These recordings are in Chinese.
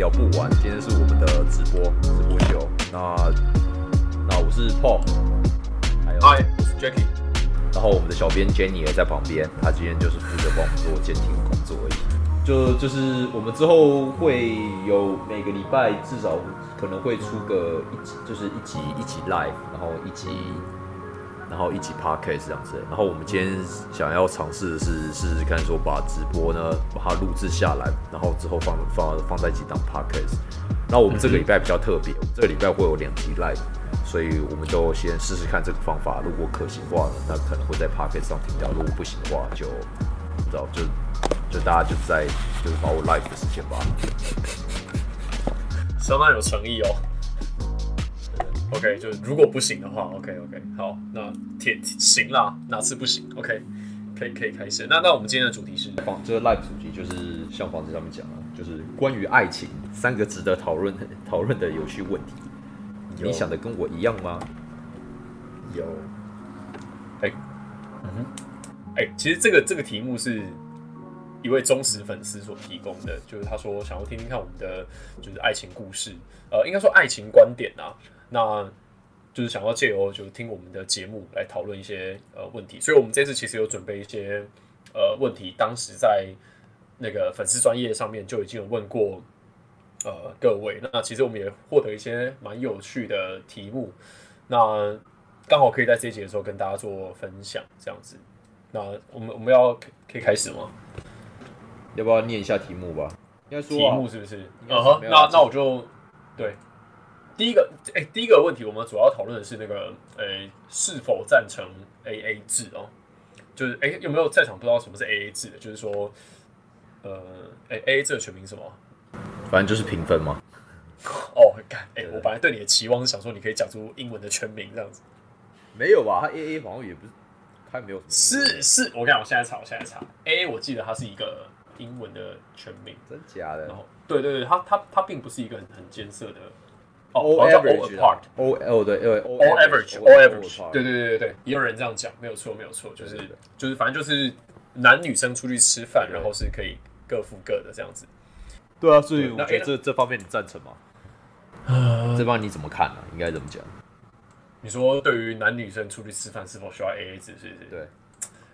聊不完。今天是我们的直播直播秀，那那我是 Paul，还有 Hi，我是 Jackie。然后我们的小编 Jenny 也在旁边，他今天就是负责帮我们做监听工作而已。就就是我们之后会有每个礼拜至少可能会出个一集，就是一集一集 live，然后一集然后一起 podcast 这样子。然后我们今天想要尝试的是试试看说把直播呢把它录制下来，然后之后放放放在几档 podcast。那我们这个礼拜比较特别，我们这个礼拜会有两集 live，所以我们就先试试看这个方法，如果可行的话呢，那可能会在 podcast 上停掉；如果不行的话，就不知道就就大家就在就是把我 live 的时间吧。相当有诚意哦。OK，就是如果不行的话，OK OK，好，那铁行啦，哪次不行？OK，可以可以开始。那那我们今天的主题是房这个 live 主题就是像房子上面讲的，就是关于爱情三个值得讨论讨论的有趣问题。你想的跟我一样吗？有。哎，嗯哼，哎，其实这个这个题目是一位忠实粉丝所提供的，就是他说想要听听看我们的就是爱情故事，呃，应该说爱情观点啊。那就是想要借由就听我们的节目来讨论一些呃问题，所以我们这次其实有准备一些呃问题，当时在那个粉丝专业上面就已经有问过呃各位，那其实我们也获得一些蛮有趣的题目，那刚好可以在这一节的时候跟大家做分享，这样子。那我们我们要可以开始吗？要不要念一下题目吧？应该说题目是不是？嗯哼，那那我就对。第一个，哎，第一个问题，我们主要讨论的是那个，诶，是否赞成 A A 制哦？就是，哎，有没有在场不知道什么是 A A 制的？就是说，呃，哎，A A 制的全名什么？反正就是评分嘛？哦，干，哎，我本来对你的期望是想说你可以讲出英文的全名这样子。没有吧？他 A A 好像也不是，他没有。是是，我看，我现在查，我现在查 A A，我记得它是一个英文的全名，真假的？然后，对对对，它它它并不是一个很很艰涩的。All average，All L 对，All average，All average，对对对对对，也有人这样讲，没有错没有错，就是就是反正就是男女生出去吃饭，然后是可以各付各的这样子。对啊，所以我觉得这这方面你赞成吗？这方面你怎么看呢？应该怎么讲？你说对于男女生出去吃饭是否需要 A A 制？是不是？对。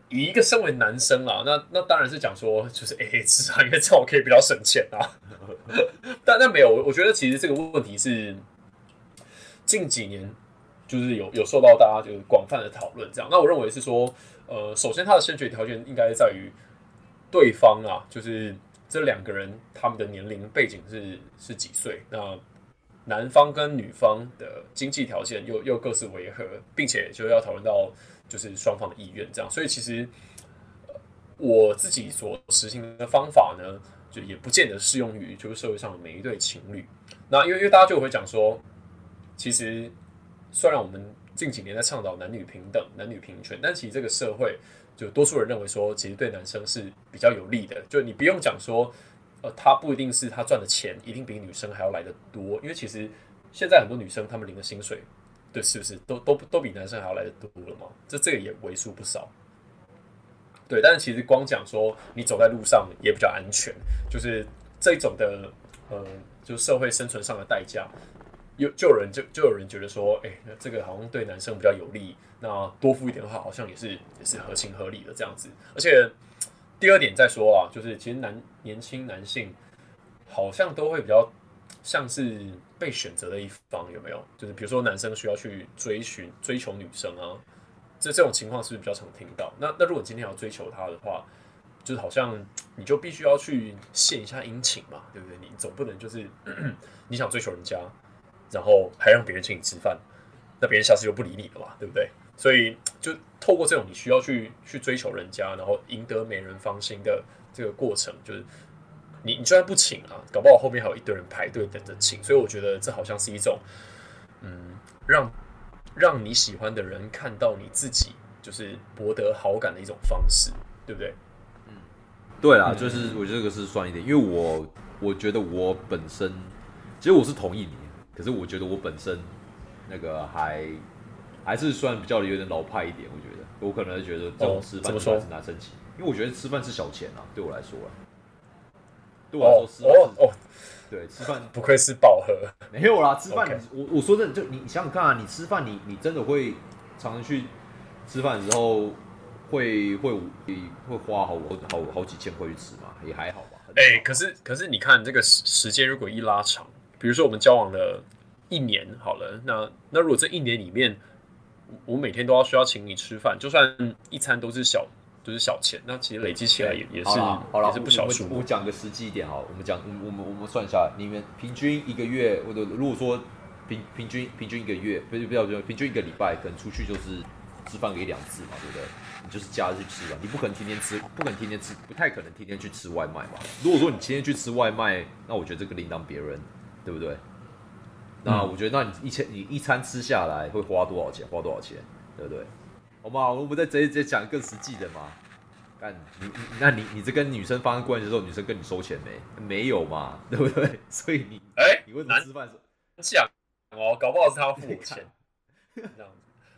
以一个身为男生啊，那那当然是讲说就是 A A 制啊，因为这样我可以比较省钱啊。但但没有，我觉得其实这个问题是近几年就是有有受到大家就是广泛的讨论。这样，那我认为是说，呃，首先他的先决条件应该在于对方啊，就是这两个人他们的年龄背景是是几岁？那男方跟女方的经济条件又又各自为何，并且就要讨论到。就是双方的意愿这样，所以其实我自己所实行的方法呢，就也不见得适用于就是社会上的每一对情侣。那因为因为大家就会讲说，其实虽然我们近几年在倡导男女平等、男女平权，但其实这个社会就多数人认为说，其实对男生是比较有利的。就你不用讲说，呃，他不一定是他赚的钱一定比女生还要来的多，因为其实现在很多女生她们领的薪水。对，是不是都都都比男生还要来的多了吗？这这个也为数不少。对，但是其实光讲说你走在路上也比较安全，就是这种的，呃，就社会生存上的代价，有就有人就就有人觉得说，哎，那这个好像对男生比较有利，那多付一点的话，好像也是也是合情合理的这样子。而且第二点再说啊，就是其实男年轻男性好像都会比较像是。被选择的一方有没有？就是比如说男生需要去追寻、追求女生啊，这这种情况是不是比较常听到？那那如果今天要追求她的话，就是好像你就必须要去献一下殷勤嘛，对不对？你总不能就是 你想追求人家，然后还让别人请你吃饭，那别人下次就不理你了嘛，对不对？所以就透过这种你需要去去追求人家，然后赢得美人芳心的这个过程，就是。你你就算不请啊，搞不好后面还有一堆人排队等着请，所以我觉得这好像是一种，嗯，让让你喜欢的人看到你自己就是博得好感的一种方式，对不对？嗯，对啦，就是我觉得这个是算一点，因为我我觉得我本身其实我是同意你，可是我觉得我本身那个还还是算比较有点老派一点，我觉得我可能觉得这种吃饭是拿生气，因为我觉得吃饭是小钱啊，对我来说啊。哦哦哦，对，吃饭不愧是饱和。没有啦，吃饭 OK 我我说真的，就你你想想看啊，你吃饭你你真的会常常去吃饭的时候会会会花好好好几千块去吃嘛，也还好吧。很哎、少可是可是你看这个时时间如果一拉长，比如说我们交往了一年好了，那那如果这一年里面，我我每天都要需要请你吃饭，就算一餐都是小都是小钱，那其实累积起来也也是好啦好啦，也是不小数我。讲个实际一点好了，我们讲我们我们我们算一下，你们平均一个月，或者如果说平平均平均一个月，不是不要不，平均一个礼拜可能出去就是吃饭个一两次嘛，对不对？你就是假日去吃嘛，你不可能天天吃，不可能天天吃，不太可能天天去吃外卖嘛。如果说你天天去吃外卖，那我觉得这个另当别人，对不对？那嗯我觉得，那你一千你一餐吃下来会花多少钱？花多少钱？对不对？好吗，我们再直接直接讲更实际的嘛。干你你那你你这跟女生发生关系的时候，女生跟你收钱没？没有嘛，对不对？所以你哎、你为什么难吃饭？讲哦，搞不好是他要付我钱，这样子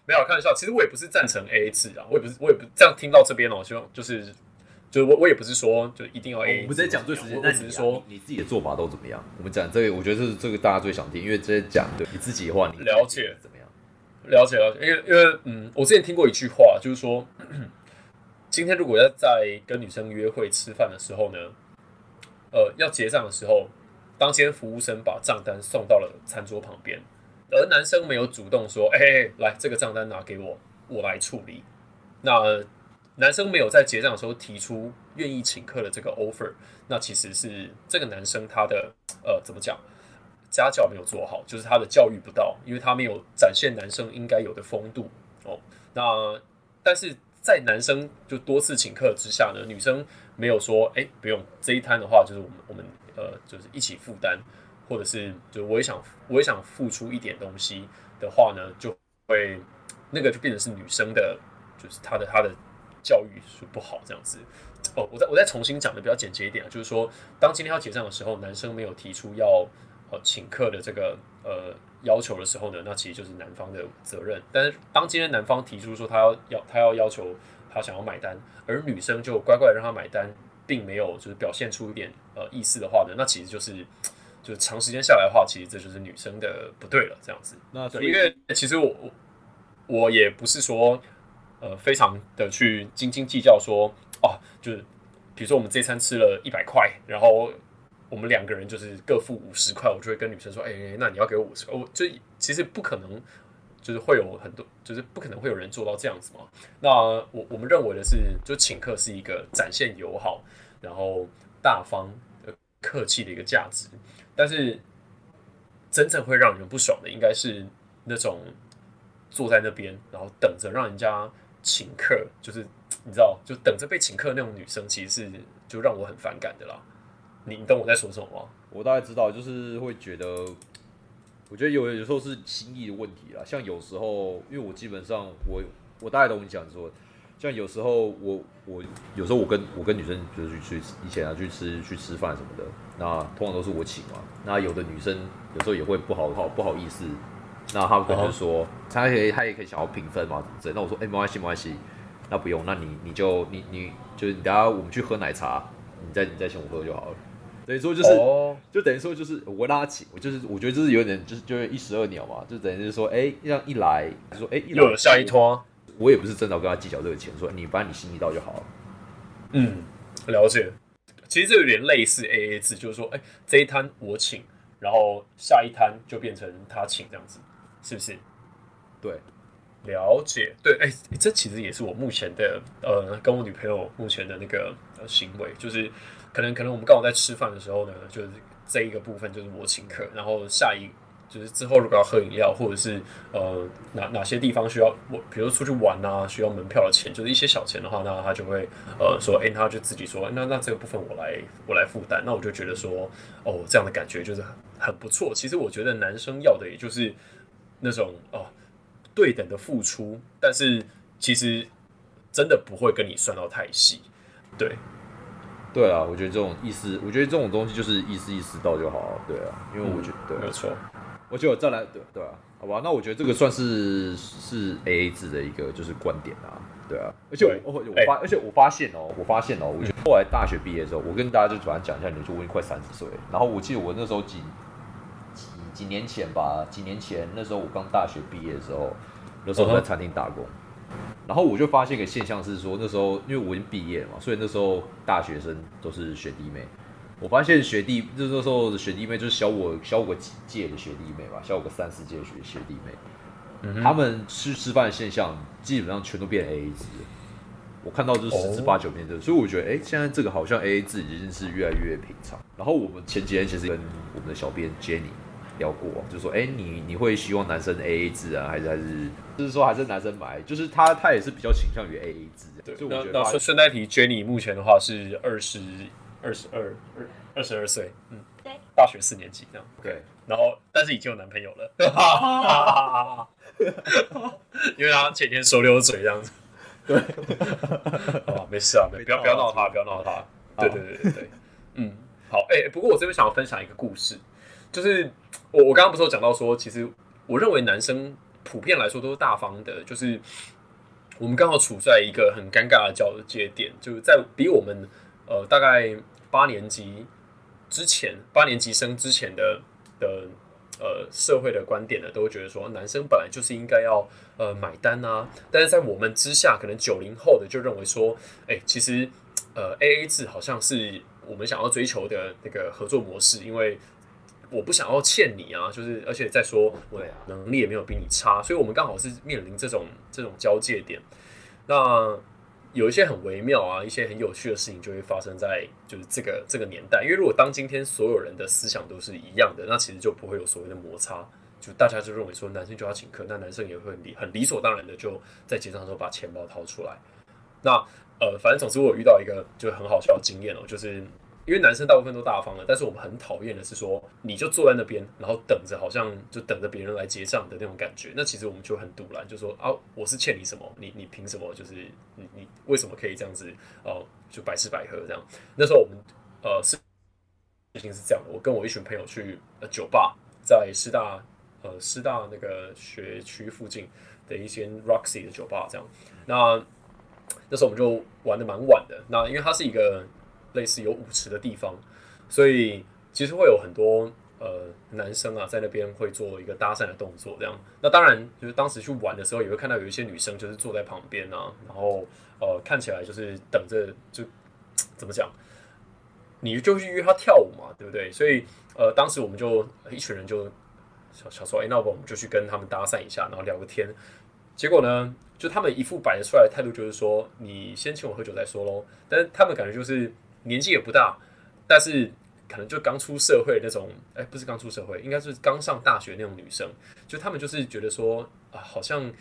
没有开玩笑。其实我也不是赞成 A A 制啊，我也不是，我也不这样听到这边哦，希望就是就是我我也不是说就一定要 A A 制。我们直接讲最实际，我那你啊我只是说你你自己的做法都怎么样？我们讲这个，我觉得这是这个大家最想听，因为直接讲对你自己的话，你了解怎么样？了解了解，因为因为嗯，我之前听过一句话，就是说，今天如果要在跟女生约会吃饭的时候呢，呃，要结账的时候，当今天服务生把账单送到了餐桌旁边，而男生没有主动说，哎、哎哎来，这个账单拿给我，我来处理。那男生没有在结账的时候提出愿意请客的这个 offer，那其实是这个男生他的呃怎么讲？家教没有做好，就是他的教育不到，因为他没有展现男生应该有的风度哦。那但是在男生就多次请客之下呢，女生没有说，哎、不用这一摊的话，就是我们我们呃就是一起负担，或者是就我也想我也想付出一点东西的话呢，就会那个就变成是女生的，就是她的她的教育是不好这样子。哦，我再我再重新讲的比较简洁一点，就是说，当今天要结账的时候，男生没有提出要呃请客的这个呃要求的时候呢，那其实就是男方的责任。但是当今天男方提出说他要要他要要求他想要买单，而女生就乖乖地让他买单，并没有就是表现出一点呃意思的话呢，那其实就是就是长时间下来的话，其实这就是女生的不对了，这样子。那因为其实我我我也不是说呃非常的去斤斤计较说哦，就是比如说我们这餐吃了一百块，然后我们两个人就是各付五十块，我就会跟女生说，哎、那你要给我五十块，我就其实不可能。就是会有很多，就是不可能会有人做到这样子嘛。那我我们认为的是，就请客是一个展现友好，然后大方、呃客气的一个价值。但是真正会让人不爽的，应该是那种坐在那边，然后等着让人家请客，就是你知道，就等着被请客那种女生，其实是就让我很反感的啦。你你懂我在说什么吗？我大概知道，就是会觉得，我觉得有有时候是心意的问题啦。像有时候，因为我基本上我我大概懂你讲说，像有时候我我有时候我跟我跟女生就是去去以前啊去吃去吃饭什么的，那通常都是我请嘛。那有的女生有时候也会不好好不好意思，那她可能就说，她可以她也可以想要平分嘛，怎么之类。那我说，哎、没关系没关系，那不用，那你你就你你就是你等下我们去喝奶茶，你再你再请我喝就好了。等于说就是。哦，就等于说就是我拉起，我就是我觉得就是有点就是就是一石二鸟嘛，就等于是说，哎、这样一来就说，哎、又有下一，拖。我也不是真的要跟他计较这个钱，说你把你心意到就好了。嗯，了解。其实这有点类似 A A 制，就是说，哎、这一摊我请，然后下一摊就变成他请这样子，是不是？对，了解，对，哎、这其实也是我目前的呃，跟我女朋友目前的那个呃行为，就是可能可能我们刚好在吃饭的时候呢，就是这一个部分就是我请客，然后下一就是之后如果要喝饮料，或者是呃哪哪些地方需要我，比如出去玩啊，需要门票的钱，就是一些小钱的话，那他就会呃说，哎、他就自己说，那那这个部分我来我来负担，那我就觉得说，哦，这样的感觉就是很很不错。其实我觉得男生要的也就是那种哦。对等的付出，但是其实真的不会跟你算到太细。对，对啊，我觉得这种意思，我觉得这种东西就是意思意识到就好了。对啊，因为我觉得，对，没有错。我觉得我再来，对对啊，好吧，那我觉得这个算是是 A A 制的一个就是观点啊，对啊，而且我我我发，而且我发现哦，我发现哦，我觉得后来大学毕业之后，我跟大家就反正讲一下，你说我已经快三十岁，然后我记得我那时候几几几年前吧，几年前那时候我刚大学毕业的时候，那时候我在餐厅打工，然后我就发现一个现象是说，那时候因为我已经毕业了嘛，所以那时候大学生都是学弟妹。我发现学弟就那时候的学弟妹就是小我小我个几届的学弟妹吧，小我个三四届学学弟妹，他们吃吃饭的现象基本上全都变 A A 制，我看到就是十之八九变这，所以我觉得哎，现在这个好像 A A 制已经是越来越平常。然后我们前几天其实跟我们的小编 Jenny 聊过，就说哎，你你会希望男生 A A 制啊，还是还是就是说还是男生买？就是他他也是比较倾向于 A A 制。对，所以我觉得顺顺带提，Jenny 目前的话是二十。二十二二二十二岁，嗯，对，大学四年级这样，对，然后但是已经有男朋友了，因为他前天收溜嘴这样子，对，啊，没事啊，没不要不要闹他，不要闹他，对对对对对，嗯，好，哎，不过我这边想要分享一个故事，就是我我刚刚不是有讲到说，其实我认为男生普遍来说都是大方的，就是我们刚好处在一个很尴尬的交界点，就是在比我们。呃，大概八年级之前，八年级生之前的的呃社会的观点呢，都会觉得说，男生本来就是应该要呃买单啊。但是在我们之下，可能九零后的就认为说，哎，其实呃 A A 制好像是我们想要追求的那个合作模式，因为我不想要欠你啊，就是而且再说我能力也没有比你差，所以我们刚好是面临这种这种交界点。那有一些很微妙啊，一些很有趣的事情就会发生在就是这个这个年代。因为如果当今天所有人的思想都是一样的，那其实就不会有所谓的摩擦。就大家就认为说男生就要请客，那男生也会很理很理所当然的就在结账的时候把钱包掏出来。那呃，反正总之我遇到一个就很好笑的经验哦，就是。因为男生大部分都大方了，但是我们很讨厌的是说，你就坐在那边，然后等着，好像就等着别人来结账的那种感觉。那其实我们就很堵然，就说啊，我是欠你什么？你你凭什么？就是你你为什么可以这样子？哦，就白吃白喝这样。那时候我们呃是事情是这样的，我跟我一群朋友去呃酒吧，在师大呃师大那个学区附近的一些 Roxy 的酒吧这样。那那时候我们就玩的蛮晚的。那因为它是一个。类似有舞池的地方，所以其实会有很多呃男生啊在那边会做一个搭讪的动作，这样。那当然就是当时去玩的时候，也会看到有一些女生就是坐在旁边啊，然后呃看起来就是等着就怎么讲，你就去约她跳舞嘛，对不对？所以呃当时我们就一群人就想想说，哎，那我们就去跟他们搭讪一下，然后聊个天。结果呢，就他们一副摆出来的态度就是说，你先请我喝酒再说喽。但是他们感觉就是。年纪也不大，但是可能就刚出社会那种，哎，不是刚出社会，应该是刚上大学那种女生。就他们就是觉得说啊，好像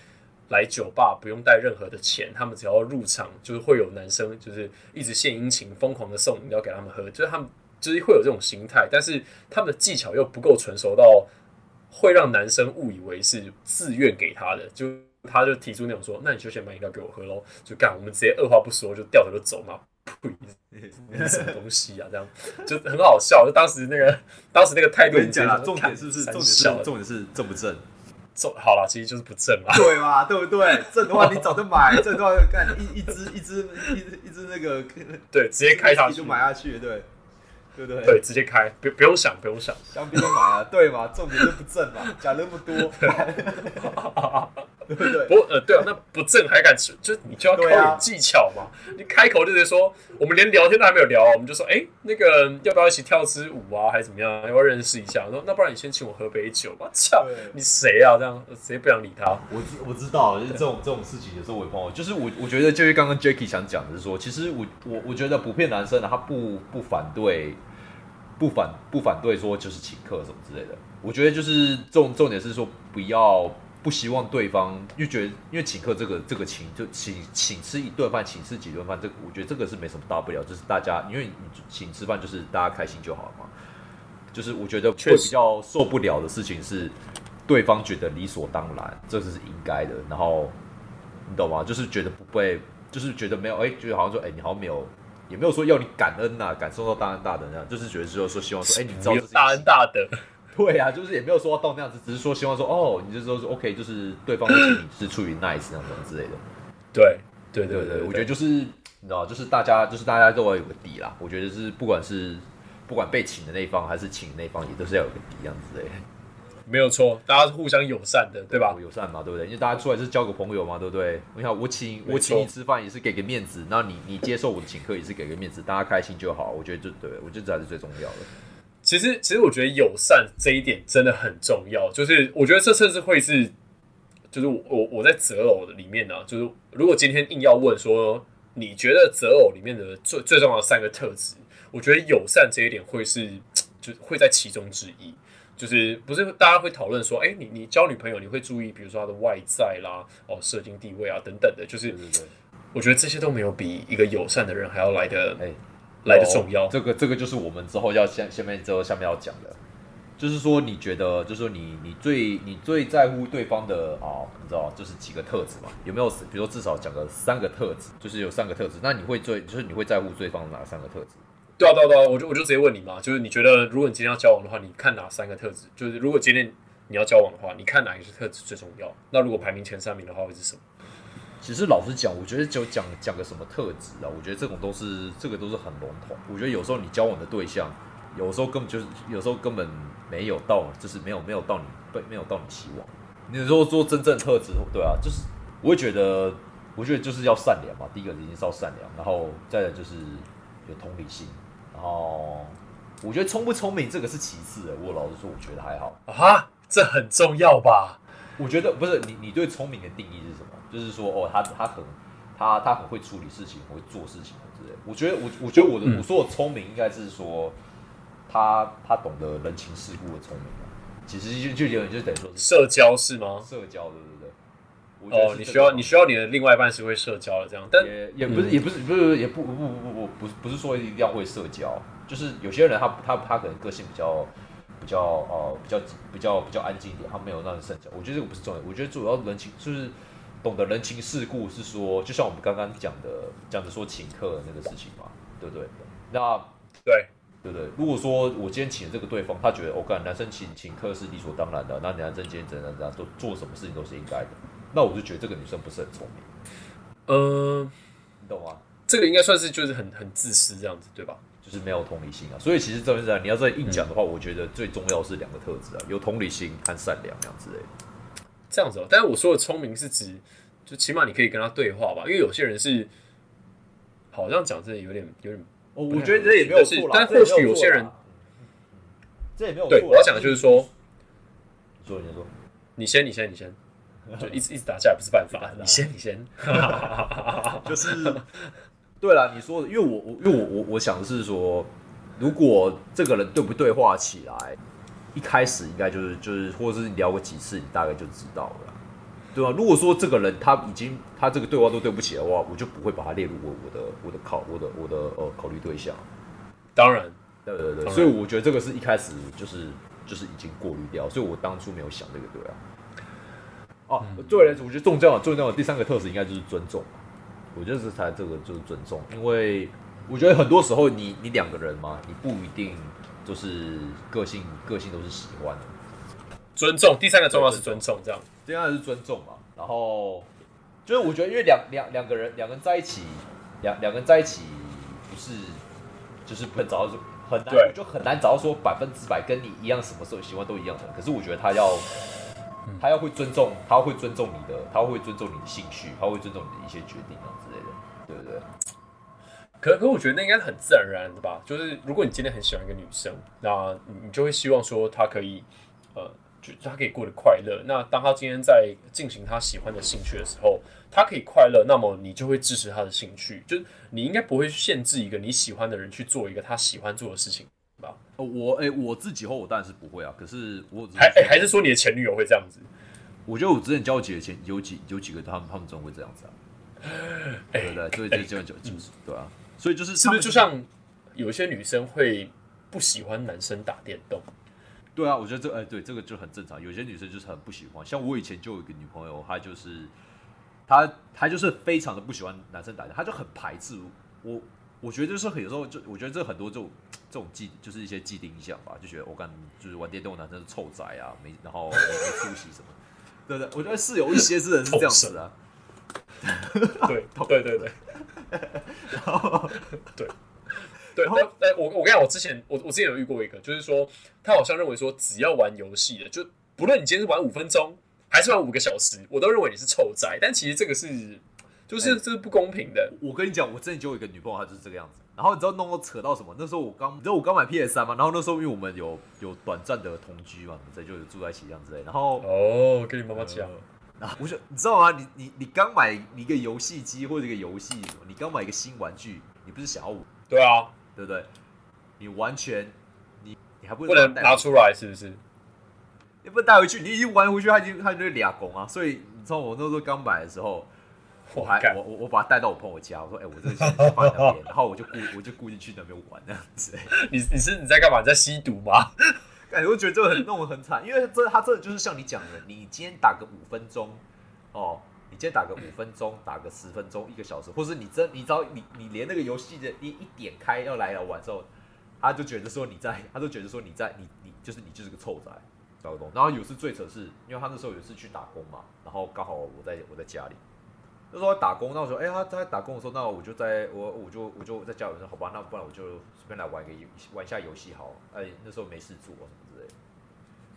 来酒吧不用带任何的钱，他们只要入场，就是会有男生就是一直献殷勤，疯狂的送饮料给他们喝，就是他们就是会有这种心态。但是他们的技巧又不够成熟到会让男生误以为是自愿给他的，就他就提出那种说，那你就先买饮料给我喝喽，就干，我们直接二话不说就掉头就走嘛。什么东西啊？这样就很好笑。就当时那个，当时那个态度，你讲重点是不是？重点是重点是正不正？正好了，其实就是不正嘛。对嘛？对不对？正的话你早就买，正的话干一一只一只一一只那个，对，直接开下去就买下去，对。对不对？对，直接开，不不用想，不用想，香槟都买啊，对嘛？重点是不正嘛，讲那么多，对不对？不，呃，对啊，那不正还敢吃，就你就要靠点技巧嘛。你开口就直接说，我们连聊天都还没有聊，我们就说，哎，那个要不要一起跳支舞啊，还是怎么样？要不要认识一下？说那不然你先请我喝杯酒吧。操，你谁啊？这样直接不想理他。我我知道，就是这种这种事情有时候我也碰到。就是我我觉得就是刚刚 Jacky 想讲的是说，其实我我我觉得普遍男生啊，他不不反对。不反不反对说就是请客什么之类的，我觉得就是重重点是说不要不希望对方，因为觉得因为请客这个这个请就请请吃一顿饭，请吃几顿饭，这我觉得这个是没什么大不了，就是大家因为你请吃饭就是大家开心就好了嘛。就是我觉得会比较受不了的事情是对方觉得理所当然，这是应该的，然后你懂吗？就是觉得不被，就是觉得没有，哎，觉得好像说，哎，你好像没有。也没有说要你感恩呐，感受到大恩大德那样，就是觉得之后说希望说，哎，你知道大恩大德，对啊，就是也没有说到那样子，只是说希望说哦，你就说是 OK，就是对方的请你是出于 nice 那种之类的。对对对对，对对，我觉得就是你知道，就是大家就是大家都要有个底啦。我觉得是不管是不管被请的那一方还是请的那一方，也都是要有个底这样子的。没有错，大家是互相友善的，对吧？友善嘛，对不对？因为大家出来是交个朋友嘛，对不对？你看我请我请你吃饭也是给个面子，那你你接受我的请客也是给个面子，大家开心就好。我觉得就对，我觉得这才是最重要的。其实，其实我觉得友善这一点真的很重要。就是我觉得这甚至会是，就是我我我在择偶的里面呢、就是如果今天硬要问说，你觉得择偶里面的最最重要的三个特质，我觉得友善这一点会是，就是会在其中之一。就是不是大家会讨论说，哎、你你交女朋友你会注意，比如说她的外在啦，哦，社经地位啊等等的，就是我觉得这些都没有比一个友善的人还要来的哎、来的重要。这个这个就是我们之后要下下面之后下面要讲的，就是说你觉得，就是说你你最你最在乎对方的啊、你知道就是几个特质嘛？有没有比如说至少讲个三个特质，就是有三个特质，那你会最就是你会在乎对方哪三个特质？对啊，对啊，对啊，我就我就直接问你嘛，就是你觉得如果你今天要交往的话，你看哪三个特质？就是如果今天你要交往的话，你看哪一个是特质最重要？那如果排名前三名的话，会是什么？其实老实讲，我觉得就讲讲个什么特质啊，我觉得这种都是这个都是很笼统。我觉得有时候你交往的对象，有时候根本就是有时候根本没有到，就是没有没有到你对没有到你期望。你说说真正特质，对啊，就是我会觉得，我觉得就是要善良嘛。第一个一定是要善良，然后再来就是有同理心，然后我觉得聪不聪明这个是其次的。我老实说，我觉得还好。啊，这很重要吧？我觉得不是你，你对聪明的定义是什么？就是说，哦，他他很他他很会处理事情，很会做事情之类。我觉得我我觉得我的、嗯我说的聪明，应该是说他他懂得人情世故的聪明啊。其实就就有点就等于说是社交是吗？社交，对对对。我觉得哦，你需要你需要你的另外一半是会社交的，这样，但也也不是也不是不是也不不不不不不是不是说一定要会社交，就是有些人他他他可能个性比较比较呃比较比较比较安静一点，他没有那种社交。我觉得这个不是重点，我觉得主要人情就是懂得人情世故，是说就像我们刚刚讲的讲的说请客的那个事情嘛，对不对？那对，对不对？如果说我今天请这个对方，他觉得我干、男生请请客是理所当然的，那男生今天怎样怎样做做什么事情都是应该的，那我就觉得这个女生不是很聪明，嗯、你懂吗？这个应该算是就是很很自私这样子，对吧？就是没有同理心啊。所以其实这样你要再硬讲的话，我觉得最重要是两个特质啊，有同理心和善良这样之类的。这样子哦，但是我说的聪明是指，就起码你可以跟他对话吧，因为有些人是，好像讲真的有点有点我觉得这也没有错啦，但或许有些人这也没有错对。我要讲的就是说，你说你说，你先，你先，你先，就一直一直打架也不是办法。你先，你先。就是对了，你说的，因为我我因为我我我想的是说，如果这个人对不对话起来，一开始应该就是就是，或者是聊过几次，你大概就知道了，对吧？如果说这个人他已经他这个对话都对不起的话，我就不会把他列入我我的我的考我的我的呃考虑对象。当然，对对对，所以我觉得这个是一开始就是就是已经过滤掉，所以我当初没有想这个对啊。哦，作为，我觉得重要重要的第三个特质应该就是尊重。我觉得是才这个就是尊重，因为我觉得很多时候你你两个人嘛，你不一定就是个性个性都是喜欢的，尊重。第三个重要是尊重，这样。第二个是尊重嘛。然后就是我觉得，因为两两两个人两个人在一起，两两个人在一起不是就是很找到说很难，对就很难找到说百分之百跟你一样，什么时候喜欢都一样的。可是我觉得他要他要会尊重，他会尊重你的，他会尊重你的兴趣，他会尊重你的一些决定啊之类的，对不对？可可，我觉得那应该很自然而然的吧。就是如果你今天很喜欢一个女生，那你你就会希望说她可以，呃，就她可以过得快乐。那当她今天在进行她喜欢的兴趣的时候，她可以快乐，那么你就会支持她的兴趣。就是你应该不会去限制一个你喜欢的人去做一个他喜欢做的事情我哎、我自己后我当然是不会啊，可是我还、还是说你的前女友会这样子？我觉得我之前交几个前有几有几个他们他们总会这样子啊，对不对？所以就就就就是对啊，所以就是是不是就像有一些女生会不喜欢男生打电动？对啊，我觉得这哎、对这个就很正常。有些女生就是很不喜欢，像我以前就有一个女朋友，她就是她她就是非常的不喜欢男生打架，她就很排斥我。我觉得就是很有时候就我觉得这很多这种这种既就是一些既定印象吧，就觉得我干就是玩电动的男生是臭宅啊，没然后没没出息什么，对不对？我觉得是有一些是人是这样子的啊，对对对对然后对。对，那那 我我跟你讲，我之前我我之前有遇过一个，就是说他好像认为说，只要玩游戏的，就不论你今天是玩五分钟还是玩五个小时，我都认为你是臭宅。但其实这个是就是这是不公平的。我跟你讲，我之前就有一个女朋友，她就是这个样子。然后你知道弄到扯到什么？那时候我刚，你知道我刚买 PS 三嘛，然后那时候因为我们有有短暂的同居嘛，所以就有住在一起这样之类。然后哦，跟你妈妈讲，然后我就你知道吗？你你你刚买一个游戏机或者一个游戏，你刚买一个新玩具，你不是想要我，对啊，对不对？你完全你你还不不能拿出来，是不是？你不能带回去，你已经玩回去，他已经他就俩拱啊。所以你知道我那时候刚买的时候，我还我我我把他带到我朋友家，我说：“哎、我这个先放在那边。”然后我就故我就故意去那边玩那样子。你你是你在干嘛？你在吸毒吗？感 觉我觉得这个很弄得很惨，因为这他真的就是像你讲的，你今天打个五分钟哦，你今天打个五分钟，打个十分钟，一个小时，或是你真你知道你你连那个游戏的一一点开要来了玩之后，他就觉得说你在，他就觉得说你在，你你就是你就是个臭仔，搞不懂。然后有次最扯是，因为他那时候有一次去打工嘛，然后刚好我在我在家里，那时候打工，那时候，哎、他他在打工的时候，那我就在我我就我就在家里说，好吧，那不然我就随便来玩个游玩一下游戏好了，哎、那时候没事做什么之类的。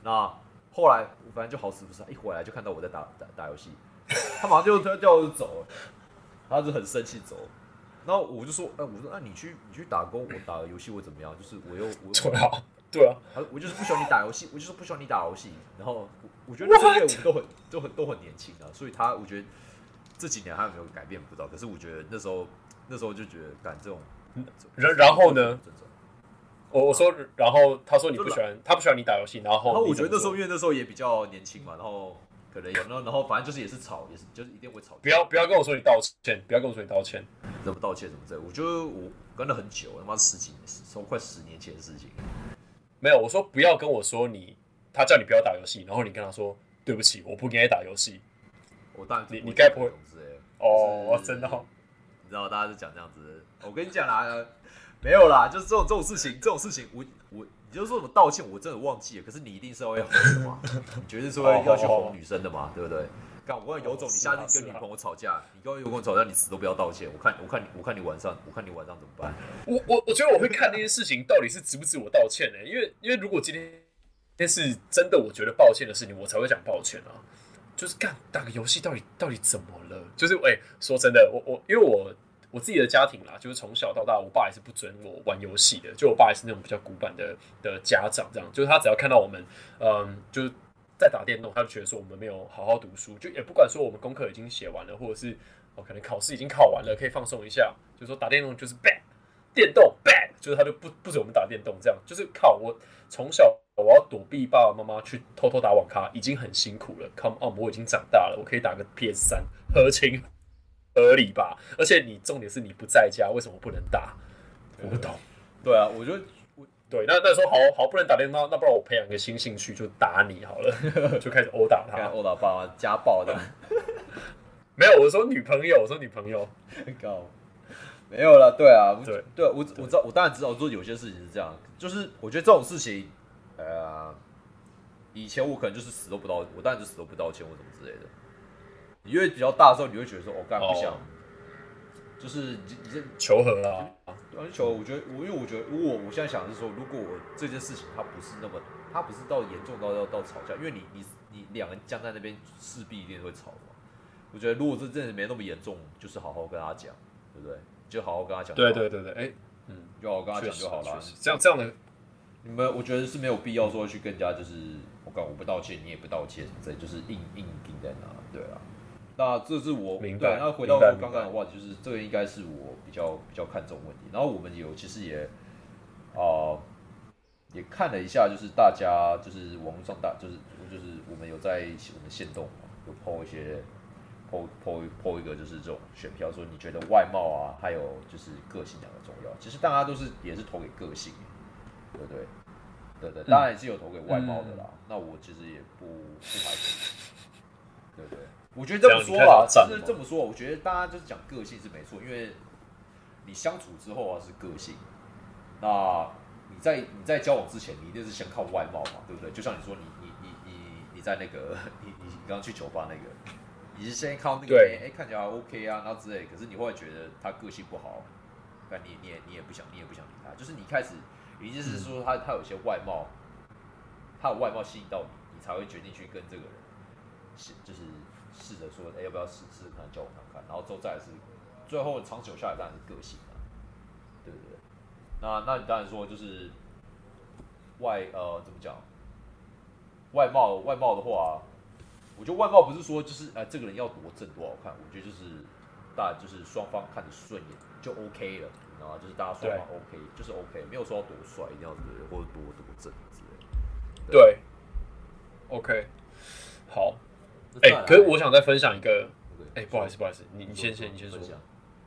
那后来反正就好死不死，一回来就看到我在打打打游戏，他马上就他叫我走了，他就很生气走了。然后我就说，哎、我说，那、你去你去打工，我打个游戏会怎么样？就是我又我对啊，对啊，他我就是不喜欢你打游戏，我就是不喜欢你打游戏。然后我我觉得那时候我们都很都很都很年轻啊，所以他我觉得这几年他有没有改变不知道。可是我觉得那时候那时候就觉得干这种，然然后呢？我我说，然后他说你不喜欢，他不喜欢你打游戏，然后然后我觉得那时候因为那时候也比较年轻嘛，然后可能有，然后然后反正就是也是吵，也是就是一定会吵，不要不要跟我说你道歉，不要跟我说你道歉。怎么道歉怎么之类。我觉得我跟了很久，他妈十几年，从快十年前的事情。没有，我说不要跟我说你，他叫你不要打游戏，然后你跟他说对不起，我不应该打游戏。我当然你你该不会哦，就是真的、哦，你知道大家是讲这样子。我跟你讲啦，呃 没有啦，就是这种这种事情，这种事情我我你就说什么道歉，我真的忘记了。可是你一定是要要哄的嘛，你绝对是会要去哄女生的嘛，对不对？干，我跟你有种，你下次跟女朋友吵架，你跟我跟我吵架，你死都不要道歉。我看我看你我看你晚上我看你晚上怎么办？我我我觉得我会看那件事情到底是值不值我道歉呢、因为因为如果今天那是真的，我觉得抱歉的事情，我才会讲抱歉啊。就是干打个游戏，到底到底怎么了？就是哎、说真的，我我因为我我自己的家庭啦，就是从小到大，我爸也是不准我玩游戏的。就我爸也是那种比较古板的的家长，这样，就是他只要看到我们，嗯，就是在打电动，他就觉得说我们没有好好读书，就也不管说我们功课已经写完了，或者是哦可能考试已经考完了，可以放松一下，就说打电动就是 bad，电动 bad，就是他就不不准我们打电动，这样就是靠我从小我要躲避爸爸妈妈去偷偷打网咖，已经很辛苦了。Come on，我已经长大了，我可以打个 PS 三，合情合理吧？而且你重点是你不在家，为什么不能打？我不懂。对啊，我觉得对，那那时候好好不能打电动，那不然我培养一个新兴趣，就打你好了，就开始殴打他。殴打爸爸家暴的，没有，我说女朋友，我说女朋友。高没有了。对啊，我对对，我我知道，我当然知道，说有些事情是这样，就是我觉得这种事情，呃，以前我可能就是死都不道，我当然就死都不道歉或什么之类的。你越比较大的时候，你会觉得说，我、哦、干不想，哦就是你这你这求和啊，篮球，我觉得我因为我觉得，如果我现在想的是说，如果我这件事情它不是那么，它不是到严重到要到吵架，因为你你你两个人僵在那边，势必一定会吵嘛。我觉得如果这真的没那么严重，就是好好跟他讲，对不对？就好好跟他讲。对对，对对，哎、嗯就好好跟他讲就好了这样这样的你们我觉得是没有必要说去跟人家就是我干我不道歉，你也不道歉，这就是硬硬顶在那，对啊。那这是我明白，那回到刚刚的话，就是这个应该是我比较比较看重问题。然后我们有其实也啊、也看了一下，就是大家就是网络上大就是就是我们有在我们线动，有 PO 一些 PO PO PO 一个就是这种选票，说你觉得外貌啊，还有就是个性两个重要。其实大家都是也是投给个性，对不对？对对，当然也是有投给外貌的啦。那我其实也不不排除，对不对？我觉得这么说啦，这样你看到赞吗就是这么说，我觉得大家就是讲个性是没错，因为你相处之后啊是个性，那你在你在交往之前，你一定是先靠外貌嘛，对不对？就像你说，你你你你你在那个 你你你刚刚去酒吧那个，你是先看那个哎、哎看起来 OK 啊，然后之类，可是你会觉得他个性不好，但你你也你也不想你也不想理他，就是你一开始一定是说他他有些外貌，他有外貌吸引到你，你才会决定去跟这个人，是就是试着说，哎、要不要试试看交往看看，然后之后再来是最后长久下来当然是个性啊，对不对？那那你当然说就是外呃怎么讲？外貌外貌的话，我觉得外貌不是说就是呃这个人要多正多好看，我觉得就是大就是双方看着顺眼就 OK 了，你知道吗？就是大家双方 OK 就是 OK，没有说要多帅一定要多或者多多正之类的。对，OK，好，哎、可是我想再分享一个，哎、不好意思，不好意思，你你先先你先说分，享，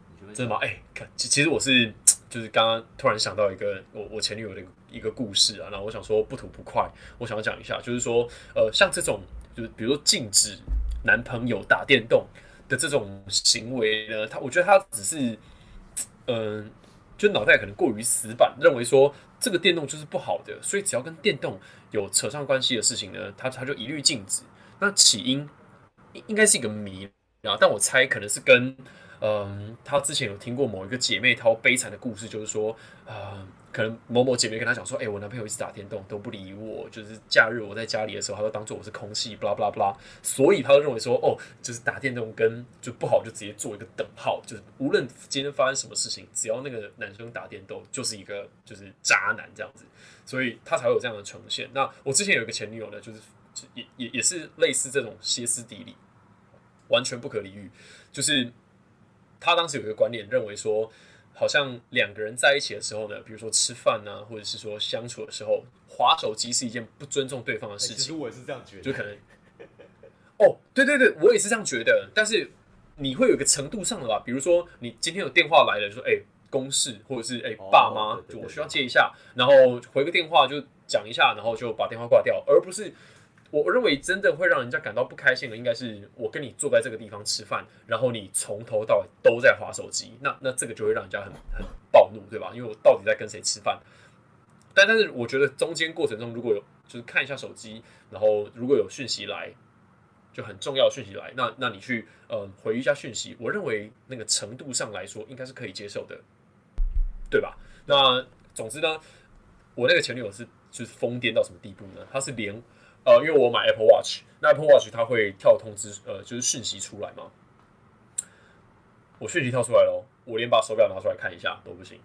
你先分享真的吗？哎、看，其其实我是就是刚刚突然想到一个我我前女友的一个故事啊，然后我想说不吐不快，我想要讲一下，就是说呃，像这种就是比如说禁止男朋友打电动的这种行为呢，他我觉得他只是嗯、就脑袋可能过于死板，认为说这个电动就是不好的，所以只要跟电动有扯上关系的事情呢，他他就一律禁止。那起因应应该是一个谜啊，但我猜可能是跟嗯，他之前有听过某一个姐妹淘悲惨的故事，就是说，呃，可能某某姐妹跟他讲说，哎、我男朋友一直打电动都不理我，就是假日我在家里的时候，他都当做我是空气，巴拉巴拉巴拉，所以他就认为说，哦，就是打电动跟就不好就直接做一个等号，就是无论今天发生什么事情，只要那个男生打电动，就是一个就是渣男这样子，所以他才会有这样的呈现。那我之前有一个前女友呢，就是也也也是类似这种歇斯底里，完全不可理喻，就是。他当时有一个观念，认为说，好像两个人在一起的时候呢，比如说吃饭啊，或者是说相处的时候，划手机是一件不尊重对方的事情。哎其实我也是这样觉得，就可能，哦，对对对，我也是这样觉得。但是你会有一个程度上的吧，比如说你今天有电话来了，就说哎、公事，或者是哎、哦爸妈对，对对就我需要接一下，然后回个电话就讲一下，然后就把电话挂掉，而不是。我认为真的会让人家感到不开心的，应该是我跟你坐在这个地方吃饭，然后你从头到尾都在划手机，那那这个就会让人家很很暴怒，对吧？因为我到底在跟谁吃饭？但但是我觉得中间过程中如果有就是看一下手机，然后如果有讯息来，就很重要讯息来，那那你去呃回一下讯息，我认为那个程度上来说应该是可以接受的，对吧？那总之呢，我那个前女友是就是疯癫到什么地步呢？她是连呃，因为我买 Apple Watch，那 Apple Watch 它会跳通知，呃，就是讯息出来嘛。我讯息跳出来了，我连把手表拿出来看一下都不行。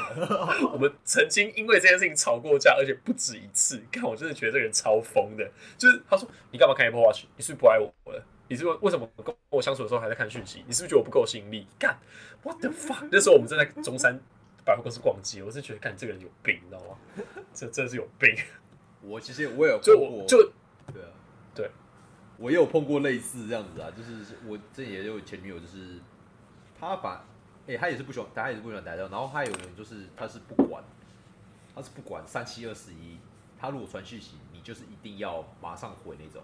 我们曾经因为这件事情吵过架，而且不止一次。看，我真的觉得这个人超疯的。就是他说：“你干嘛看 Apple Watch？你是不是不爱我了？你是不是为什么跟我相处的时候还在看讯息？你是不是觉得我不够吸引力？”干，What the fuck？那时候我们正在中山百货公司逛街，我是觉得干这个人有病，你知道吗？这真的是有病。我其实我也有就碰过，我就对啊，对，我也有碰过类似这样子啊，就是我这也有前女友，就是她把，哎、她也是不喜欢，她也是不喜欢打电话，然后她有人就是她是不管，他是不管三七二十一，他如果传讯息，你就是一定要马上回那种。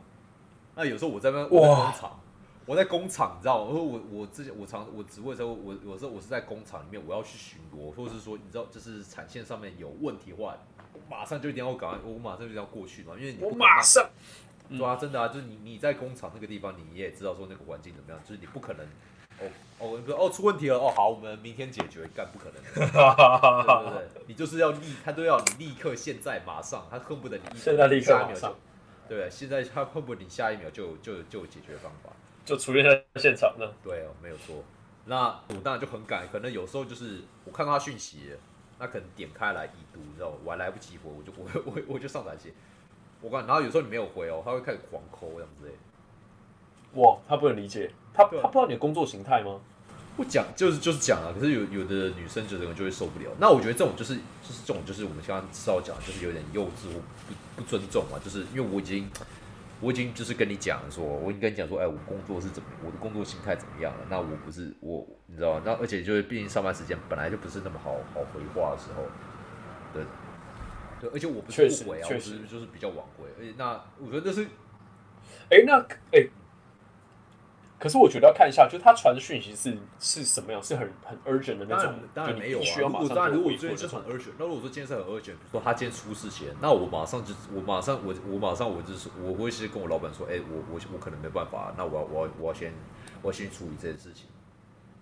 那有时候我在那我在哇工厂，我在工厂，你知道？我说我我之前我常我职位的时候，我有时候我是在工厂里面，我要去巡逻，或者是说你知道，就是产线上面有问题的话，我马上就一定要赶快，我马上就要过去嘛，因为你我马上。对啊，真的啊，就是你你在工厂那个地方，你也知道说那个环境怎么样，就是你不可能哦哦不是哦出问题了哦好，我们明天解决，干不可能，对对对，你就是要立，他都要你立刻现在马上，他恨不得你现在立刻马上。就，对，现在他恨不得你下一秒就就就有解决方法，就出现在现场了。对哦，没有错。那我当然就很赶，可能有时候就是我看到他讯息了，那可能点开来已读，你知道吗，我还来不及回，我就我我我就上载写，我看，然后有时候你没有回哦，他会开始狂抠这样之类的。哇，他不能理解，他他不知道你的工作形态吗？不讲就是就是讲啊，可是有有的女生就可能就会受不了。那我觉得这种就是就是这种就是我们刚刚知道讲，就是有点幼稚或不不尊重嘛。就是因为我已经我已经就是跟你讲说，我已经跟你讲说，哎，我工作是怎么，我的工作心态怎么样了？那我不是我，你知道吗？那而且就是毕竟上班时间本来就不是那么好好回话的时候，对对，而且我不是不回啊，我是就是比较晚回。而且那我觉得那是哎、那哎、可是我觉得要看一下，就是他传的讯息是是什么样，是很很 urgent 的那种当然，没有当然，如果上做回今天是很 urgent，那如果说今天是很 urgent，比如说他今天出事前，那我马上就我马上我我马上我就是我会是跟我老板说，哎、我我我可能没办法，那我要我要我要先我要先处理这件事情。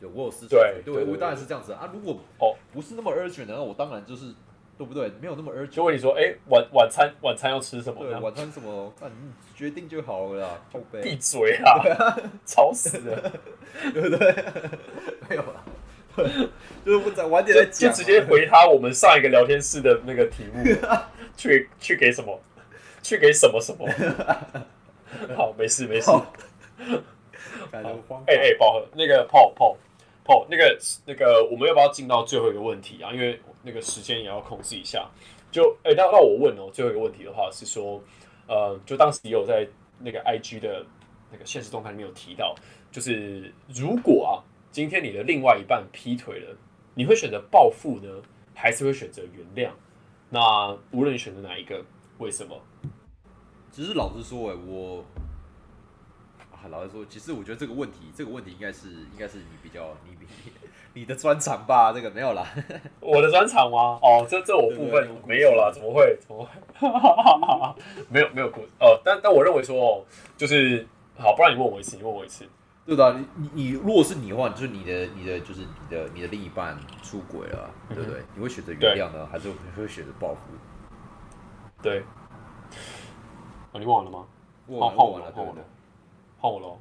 对，我有事情对，对对对我当然是这样子啊。如果哦不是那么 urgent 的，那我当然就是对不对？没有那么 urgent。就问你说，哎、晚晚餐晚餐要吃什么？对，样晚餐什么，那你决定就好了啦，后闭，嘴啦，吵死了！对不对？没有啦，就是我再晚点再讲啊，就直接回他我们上一个聊天室的那个题目，去去给什么？去给什么什么？好，没事没事。哎哎，宝和那个泡泡哦那个那个，我们要不要进到最后一个问题啊？因为那个时间也要控制一下。就哎，那那我问哦，最后一个问题的话是说，呃，就当时也有在那个 IG 的那个现实动态里面有提到，就是如果啊，今天你的另外一半劈腿了，你会选择报复呢，还是会选择原谅？那无论选择哪一个，为什么？其实老实说，哎，我啊，老实说，其实我觉得这个问题，这个问题应该是应该是你比较你比 你的专长吧？这个没有啦，我的专长吗？哦，这这我部分没有啦，怎么会？怎么会？没有没有故哦，但但我认为说哦，就是好，不然你问我一次，你问我一次。对的啊。你你你如果是你的话，就是你的你的就是你的你的另一半出轨了，对不对？你会选择原谅呢，还是会选择报复？对，哦，你问完了吗？我换换我了，完了，对不对换我了？，换我喽。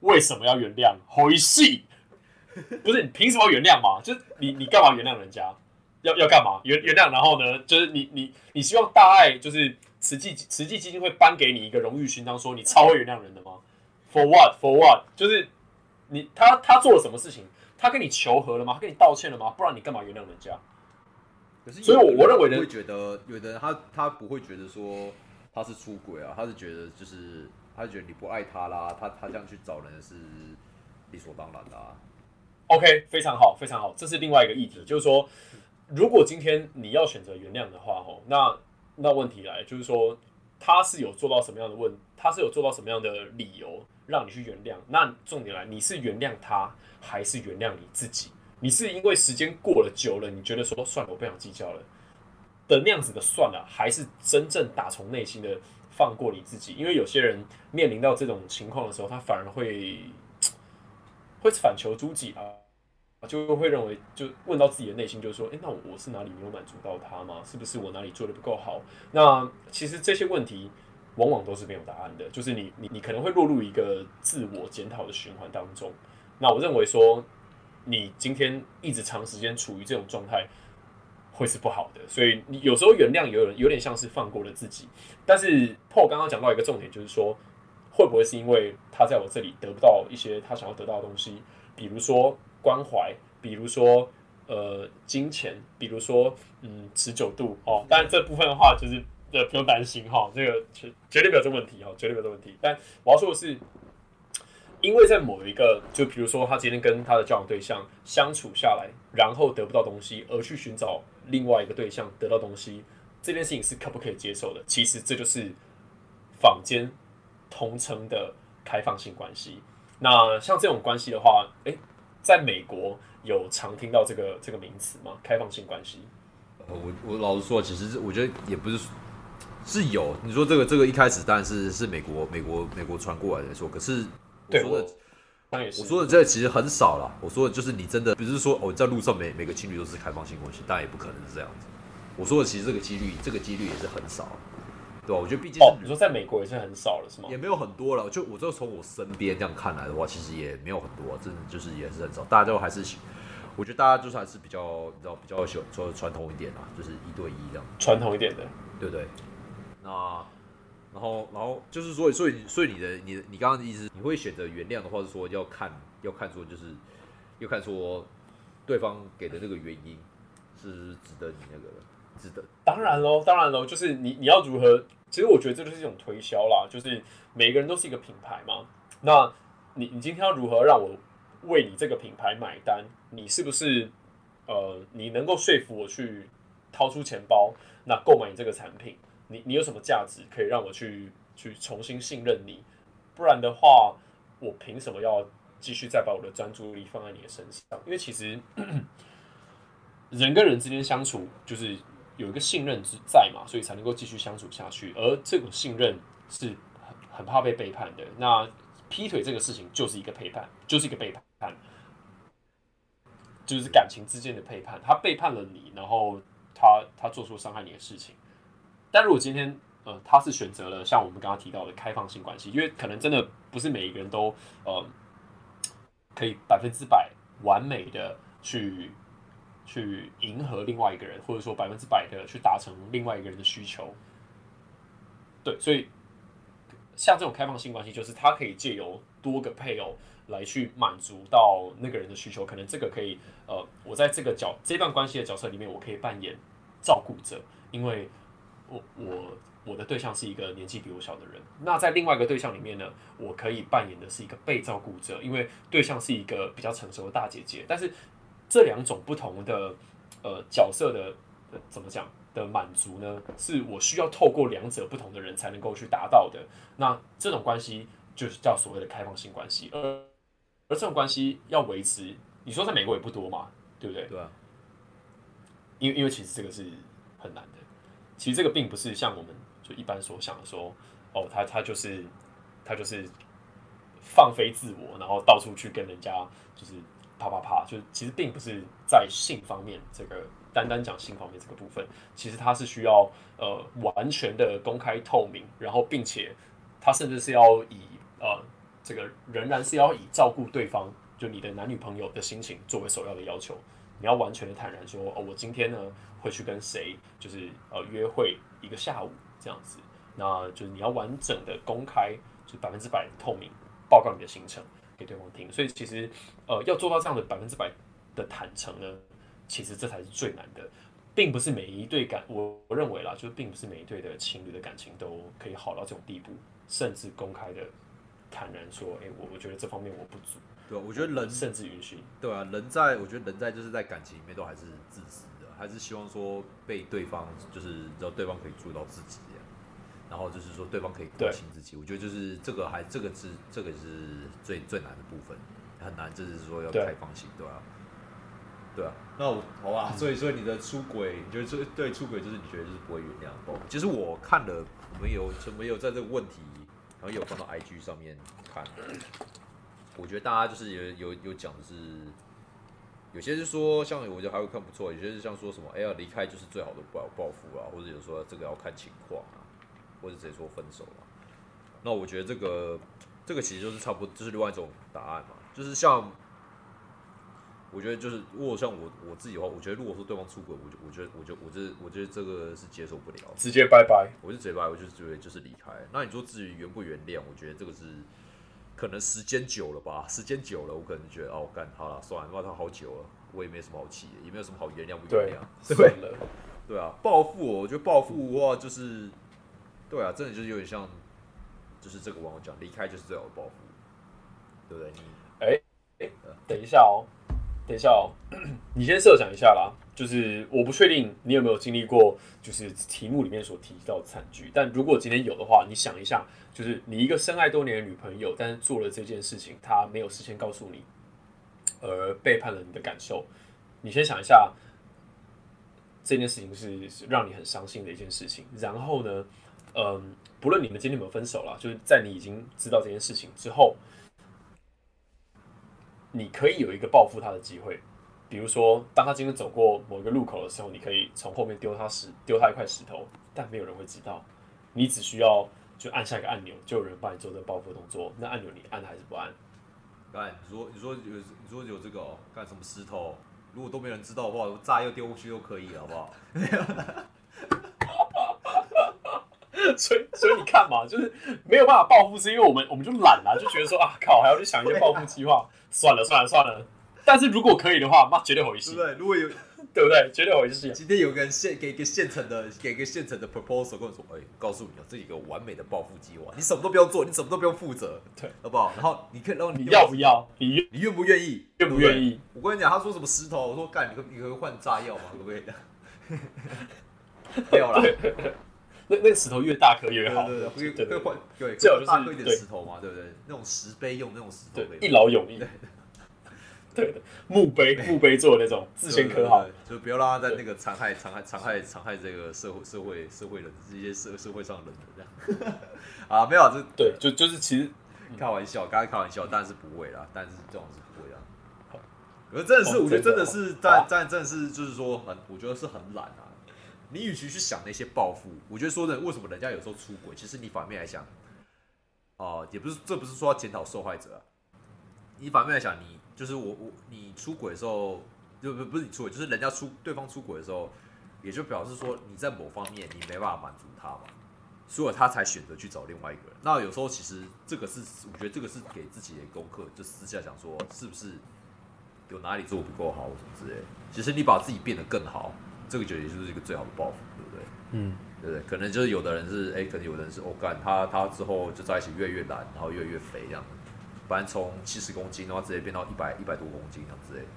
为什么要原谅？回戏，不是你凭什么原谅嘛？就是你你干嘛原谅人家？要要干嘛？原原谅，然后呢？就是你你你希望大爱就是慈济慈济基金会颁给你一个荣誉勋章，说你超会原谅人的吗？For what? For what? 就是你他他做了什么事情？他跟你求和了吗？他跟你道歉了吗？不然你干嘛原谅人家？可是所以我我认为呢会觉得，有的人他他不会觉得说他是出轨啊，他是觉得就是他觉得你不爱他啦，他他这样去找人是理所当然的啊。OK，非常好，非常好，这是另外一个议题，就是说，如果今天你要选择原谅的话，吼，那那问题来，就是说，他是有做到什么样的问，他是有做到什么样的理由让你去原谅？那重点来，你是原谅他，还是原谅你自己？你是因为时间过了久了，你觉得说算了，我不想计较了的那样子的算了，还是真正打从内心的放过你自己？因为有些人面临到这种情况的时候，他反而会 会反求诸己啊，就会认为就问到自己的内心，就是说，诶，那我是哪里没有满足到他吗？是不是我哪里做的不够好？那其实这些问题往往都是没有答案的，就是你你你可能会落入一个自我检讨的循环当中。那我认为说，你今天一直长时间处于这种状态，会是不好的。所以你有时候原谅有人有点像是放过了自己，但是 Paul 刚刚讲到一个重点，就是说，会不会是因为他在我这里得不到一些他想要得到的东西，比如说关怀，比如说呃金钱，比如说嗯持久度哦。当然这部分的话，就是呃不用担心哈，这个绝绝对没有这问题哈，绝对没有这问题。但我要说的是。因为在某一个，就比如说他今天跟他的交往对象相处下来，然后得不到东西，而去寻找另外一个对象得到东西，这件事情是可不可以接受的？其实这就是坊间同称的开放性关系。那像这种关系的话，诶，在美国有常听到这个这个名词吗？开放性关系？呃我我老实说，其实我觉得也不是是有。你说这个这个一开始当然是是美国美国美国传过来的说，可是我说的我说的这其实很少了。我说的就是你真的不是说哦，在路上每每个情侣都是开放性关系，当然也不可能是这样子。我说的其实这个几率这个几率也是很少，对吧？我觉得毕竟哦，是你说在美国也是很少了，是吗？也没有很多了。就我就从我身边这样看来的话，其实也没有很多，真的就是也是很少。大家都还是，我觉得大家就是还是比较你知道比较喜欢说传统一点啊，就是一对一这样。传统一点的，对不对？那然后然后就是所以所以所以你的你的你刚刚的意思，你会选择原谅的话，是说要看要看说就是要看说对方给的那个原因是不是值得你那个的值得当然喽，当然喽，就是你你要如何？其实我觉得这就是一种推销啦，就是每个人都是一个品牌嘛。那你你今天要如何让我为你这个品牌买单？你是不是呃，你能够说服我去掏出钱包，那购买你这个产品？你你有什么价值可以让我去去重新信任你？不然的话，我凭什么要继续再把我的专注力放在你的身上？因为其实 人跟人之间相处，就是有一个信任之在嘛，所以才能够继续相处下去。而这种信任是很很怕被背叛的。那劈腿这个事情就是一个背叛，就是一个背叛，就是感情之间的背叛。他背叛了你，然后他他做出伤害你的事情。但如果今天呃他是选择了像我们刚刚提到的开放性关系，因为可能真的不是每一个人都呃可以百分之百完美的去去迎合另外一个人，或者说百分之百的去达成另外一个人的需求。对，所以。像这种开放性关系，就是他可以借由多个配偶来去满足到那个人的需求。可能这个可以，呃，我在这个角这段关系的角色里面，我可以扮演照顾者，因为我我我的对象是一个年纪比我小的人。那在另外一个对象里面呢，我可以扮演的是一个被照顾者，因为对象是一个比较成熟的大姐姐。但是这两种不同的呃角色的怎么讲？的满足呢，是我需要透过两者不同的人才能够去达到的。那这种关系就是叫所谓的开放性关系，而而这种关系要维持，你说在美国也不多嘛，对不对？对啊。因为因为其实这个是很难的，其实这个并不是像我们就一般所想的说，哦，他他就是他就是放飞自我，然后到处去跟人家就是啪啪啪，就其实并不是在性方面这个。单单讲性方面这个部分，其实他是需要呃完全的公开透明，然后并且他甚至是要以呃这个仍然是要以照顾对方，就你的男女朋友的心情作为首要的要求。你要完全的坦然说，哦，我今天呢会去跟谁就是呃约会一个下午这样子，那就是你要完整的公开，就百分之百透明报告你的行程给对方听。所以其实呃要做到这样的百分之百的坦诚呢。其实这才是最难的，并不是每一对感，我我认为啦，就是并不是每一对的情侣的感情都可以好到这种地步，甚至公开的坦然说，哎，我我觉得这方面我不足。对，我觉得人甚至允许。对啊，人在我觉得人在就是在感情里面都还是自私的，还是希望说被对方就是让对方可以做到自己，然后就是说对方可以关心自己。我觉得就是这个还这个是这个是最最难的部分，很难就是说要开放性，对吧？对啊，那我好吧，所以所以你的出轨，你觉得这对出轨就是你觉得就是不会原谅哦？其实我看了，我们有没有在这个问题，然后有放到 IG 上面看，我觉得大家就是有有有讲的是，有些是说像我觉得还会看不错，有些是像说什么哎呀离开就是最好的报报复啊，或者有说这个要看情况啊，或者直接说分手啊。那我觉得这个这个其实就是差不多，就是另外一种答案嘛，就是像。我觉得就是，如果像我我自己的话，我觉得如果说对方出轨，我就我觉得我就我这我觉得这个是接受不了，直接拜拜，我就直接拜，我就觉得就是离开。那你说至于原不原谅，我觉得这个是可能时间久了吧，时间久了，我可能觉得哦，干好了，算了，骂他好久了，我也没什么好气，也没有什么好原谅不原谅，算了，对啊，报复，我觉得报复的话就是，对啊，真的就是有点像，就是这个网友讲，离开就是最好的报复，对不对？你哎哎，等一下哦。等一下哦，你先设想一下啦。就是我不确定你有没有经历过，就是题目里面所提到的惨剧。但如果今天有的话，你想一下，就是你一个深爱多年的女朋友，但是做了这件事情，她没有事先告诉你，而背叛了你的感受。你先想一下，这件事情是让你很伤心的一件事情。然后呢，嗯，不论你们今天有没有分手了，就是在你已经知道这件事情之后。你可以有一个报复他的机会，比如说，当他今天走过某一个路口的时候，你可以从后面丢他石，丢他一块石头，但没有人会知道。你只需要就按下一个按钮，就有人帮你做这个报复动作。那按钮你按还是不按？干，你说你说有你说有这个干什么石头？如果都没人知道的话，炸药丢过去都可以，好不好？所以，所以你看嘛，就是没有办法报复，是因为我们我们就懒了，就觉得说啊，靠，还要去想一些报复计划，算了算了算了。但是如果可以的话，妈绝对回去。对，如果有，对不对？绝对回去。今天有个人现给一个现成的，给一个现成的 proposal，跟我说，哎，告诉你啊，这一个完美的报复计划，你什么都不用做，你什么都不用负责，对，好不好？然后你可以，然后你要不要？你你愿不愿意？愿不愿意？我跟你讲，他说什么石头，我说干，你可你可以换炸药吗？可不可以？没有了。那那个石头越大颗越好，对对对对，会换对，最好就是大颗一点石头嘛，对不对？那种石碑用那种石头对，一劳永逸。对的，墓碑墓碑做的那种，自先刻好就不要让他在那个残害、残害、残害、残害这个社会、社会、社会人这些社社会上的人的这样。啊，没有啊，这对，就就是其实开玩笑，刚才开玩笑，但是不会啦，但是这种是不会啦。可是真的是，哦我觉得真的是但但真的是就是说很，我觉得是很懒啊。你与其去想那些报复，我觉得说的为什么人家有时候出轨，其实你反面来想，哦、也不是这不是说要检讨受害者啊，你反面来想，你就是我我你出轨的时候，就不不是你出轨，就是人家出对方出轨的时候，也就表示说你在某方面你没办法满足他嘛，所以他才选择去找另外一个人。那有时候其实这个是，我觉得这个是给自己的功课，就私下想说是不是有哪里做不够好什么之类的。其实你把自己变得更好，这个就也就是一个最好的报复，对不对？嗯，对不对？可能就是有的人是，哎、可能有的人是，哦，干他他之后就在一起越来越懒，然后越来越肥这样，不然从七十公斤，然后直接变到一百一百多公斤这样之类的，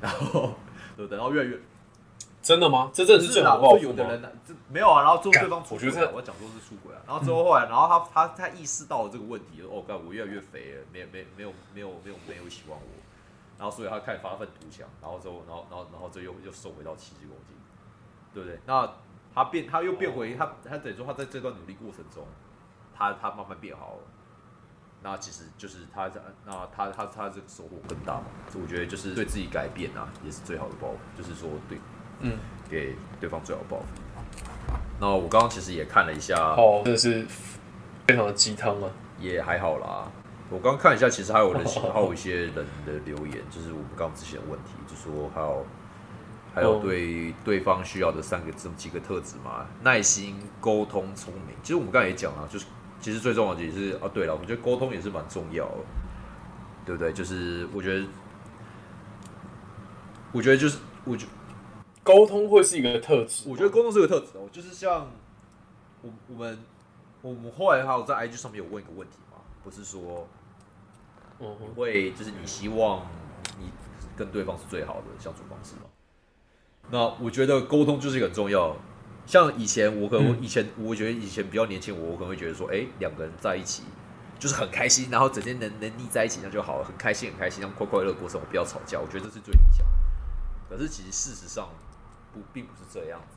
然后就等到？越来越 真的吗？这真的是最啦，好的报复有的人？呢，这没有啊，然后最后对方出轨啊我讲说是出轨啊，然后之后后来，然后他他他意识到了这个问题，哦，干我越来越肥了，没没没有没有没有没有喜欢我，然后所以他开始发愤图强，然后之后然后然后然后这又又瘦回到七十公斤，对不对？那他变他又变回他他等于说他在这段努力过程中，他他慢慢变好了。那其实就是他在，那他他他这个收获更大嘛？所以我觉得就是对自己改变啊，也是最好的报复，就是说对嗯，给对方最好的报复。那我刚刚其实也看了一下，哦，真的是非常的鸡汤啊。也还好啦。我刚刚看一下，其实还有人写，还有一些人的留言，就是我们刚刚之前的问题，就说还有还有哦对对方需要的三个这么几个特质嘛，耐心、沟通、聪明。其实我们刚才也讲了，就是其实最重要的也是啊，对了，我觉得沟通也是蛮重要的，对不对？就是我觉得，我觉得就是我觉沟通会是一个特质，我觉得沟通是个特质哦，就是像我我们我们后来还有在 IG 上面有问一个问题嘛，不是说嗯，会就是你希望你跟对方是最好的相处方式吗？那我觉得沟通就是一个很重要。像以前我可能、嗯以前我觉得以前比较年轻，我我可能会觉得说，哎、两个人在一起就是很开心，然后整天能能腻在一起那就好了，很开心很开心，让快快乐乐过生活，不要吵架，我觉得这是最理想的。可是其实事实上不并不是这样子，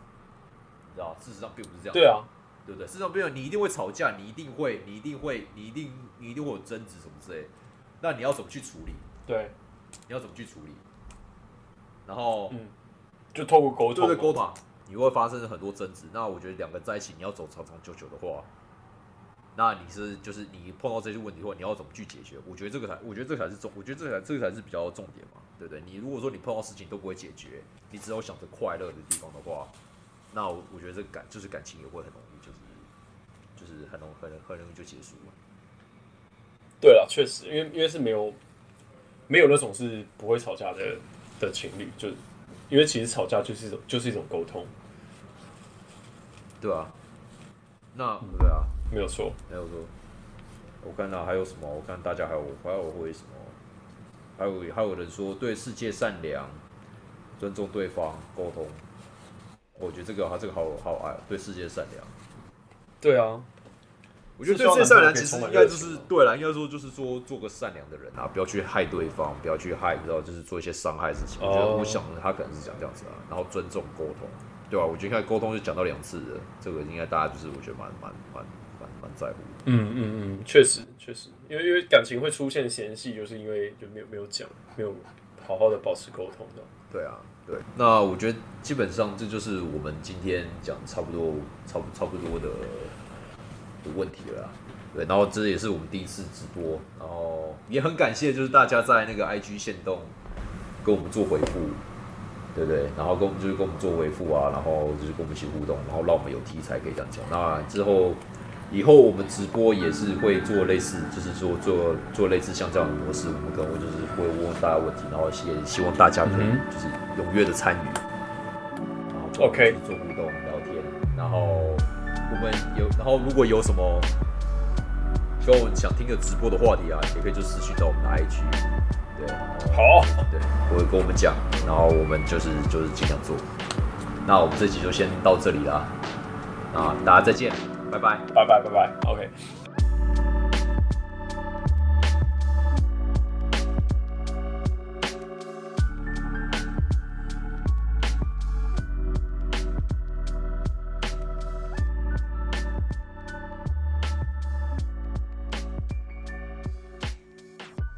你知道，事实上并不是这样。对啊，对不对？事实上，没有你一定会吵架，你一定会，你一定会，你一定，你一定会有争执什么之类的。那你要怎么去处理？对，你要怎么去处理？然后，嗯，就透过沟通嘛，对对沟通嘛，你会发生很多争执。那我觉得两个在一起，你要走长长久久的话，那你是就是你碰到这些问题的话，你要怎么去解决？我觉得这个才，我觉得这才是重，我觉得这才这个才是比较重点嘛，对不对？你如果说你碰到事情都不会解决，你只有想着快乐的地方的话，那我我觉得这感就是感情也会很容易就是就是很容很很容易就结束了。对了，确实，因为因为是没有没有那种是不会吵架的的情侣，就因为其实吵架就是一种就是一种沟通，对啊，那对啊，没有错。没有错，我看到还有什么？我看大家还有还有会什么？还有还有人说对世界善良，尊重对方，沟通。我觉得这个他这个好好爱，对世界善良。对啊，我觉得对善良其实应该就是对了，应该说就是说做个善良的人啊，不要去害对方，不要去害，不知道就是做一些伤害事情。我觉得哦我想他可能是讲这样子啊，然后尊重沟通，对吧、我觉得应该沟通就讲到两次的，这个应该大家就是我觉得蛮蛮蛮蛮蛮在乎的。嗯嗯嗯，确实确实，因为因为感情会出现嫌隙，就是因为就没有没有讲，没有好好的保持沟通的。对啊，对。那我觉得基本上这就是我们今天讲差不多、差不差不多的的问题了。对，然后这也是我们第一次直播，然后也很感谢就是大家在那个 IG 线动跟我们做回复，对不对？然后跟我们就是跟我们做回复啊，然后就是跟我们一起互动，然后让我们有题材可以这样讲。那之后以后我们直播也是会做类似，就是说做做类似像这样的模式，我们可能会就是会问大家问题，然后也希望大家可以嗯就是踊跃的参与，然后 OK 做互动聊天，然后我们有，然后如果有什么跟我们想听的直播的话题啊，也可以就私讯到我们的 IG，对，好，对，我会跟我们讲，然后我们就是就是尽量做。那我们这集就先到这里啦。啊，大家再见，拜拜。拜拜拜拜，OK。